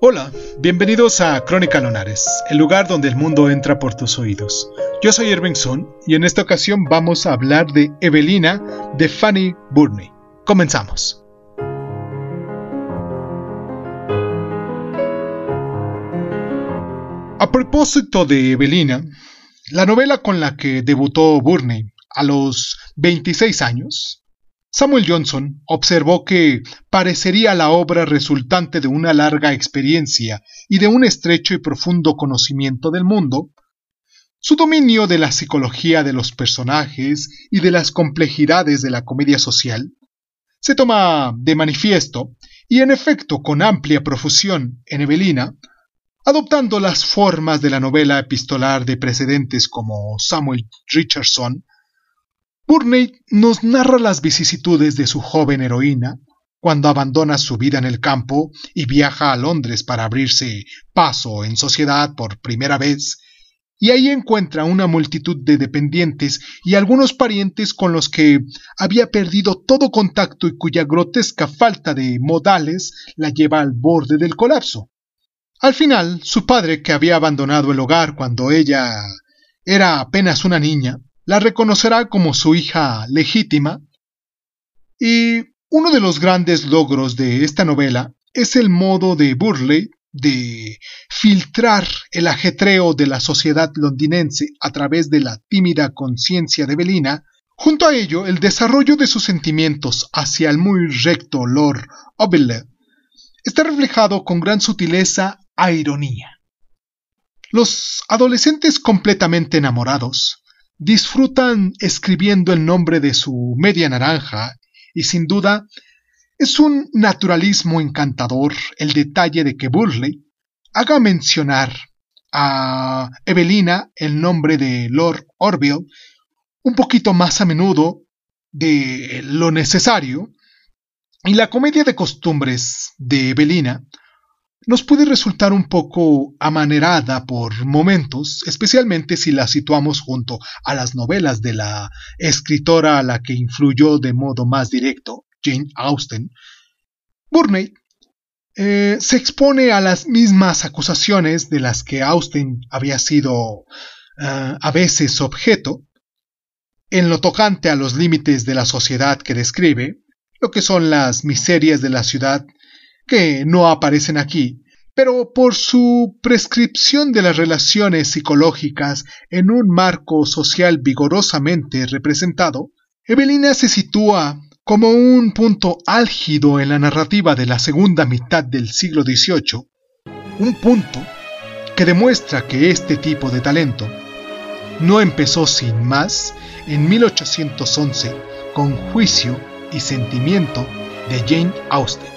Hola, bienvenidos a Crónica Lonares, el lugar donde el mundo entra por tus oídos. Yo soy Irving Sun y en esta ocasión vamos a hablar de Evelina de Fanny Burney. Comenzamos. A propósito de Evelina, la novela con la que debutó Burney a los 26 años Samuel Johnson observó que parecería la obra resultante de una larga experiencia y de un estrecho y profundo conocimiento del mundo, su dominio de la psicología de los personajes y de las complejidades de la comedia social se toma de manifiesto y en efecto con amplia profusión en Evelina, adoptando las formas de la novela epistolar de precedentes como Samuel Richardson, Burney nos narra las vicisitudes de su joven heroína cuando abandona su vida en el campo y viaja a Londres para abrirse paso en sociedad por primera vez, y ahí encuentra una multitud de dependientes y algunos parientes con los que había perdido todo contacto y cuya grotesca falta de modales la lleva al borde del colapso. Al final, su padre, que había abandonado el hogar cuando ella era apenas una niña, la reconocerá como su hija legítima y uno de los grandes logros de esta novela es el modo de Burley de filtrar el ajetreo de la sociedad londinense a través de la tímida conciencia de Belina, junto a ello el desarrollo de sus sentimientos hacia el muy recto Lord Oberle está reflejado con gran sutileza a ironía. Los adolescentes completamente enamorados disfrutan escribiendo el nombre de su media naranja y sin duda es un naturalismo encantador el detalle de que Burley haga mencionar a Evelina el nombre de Lord Orville un poquito más a menudo de lo necesario y la comedia de costumbres de Evelina nos puede resultar un poco amanerada por momentos, especialmente si la situamos junto a las novelas de la escritora a la que influyó de modo más directo, Jane Austen. Burney eh, se expone a las mismas acusaciones de las que Austen había sido eh, a veces objeto, en lo tocante a los límites de la sociedad que describe, lo que son las miserias de la ciudad que no aparecen aquí, pero por su prescripción de las relaciones psicológicas en un marco social vigorosamente representado, Evelina se sitúa como un punto álgido en la narrativa de la segunda mitad del siglo XVIII, un punto que demuestra que este tipo de talento no empezó sin más en 1811 con Juicio y Sentimiento de Jane Austen.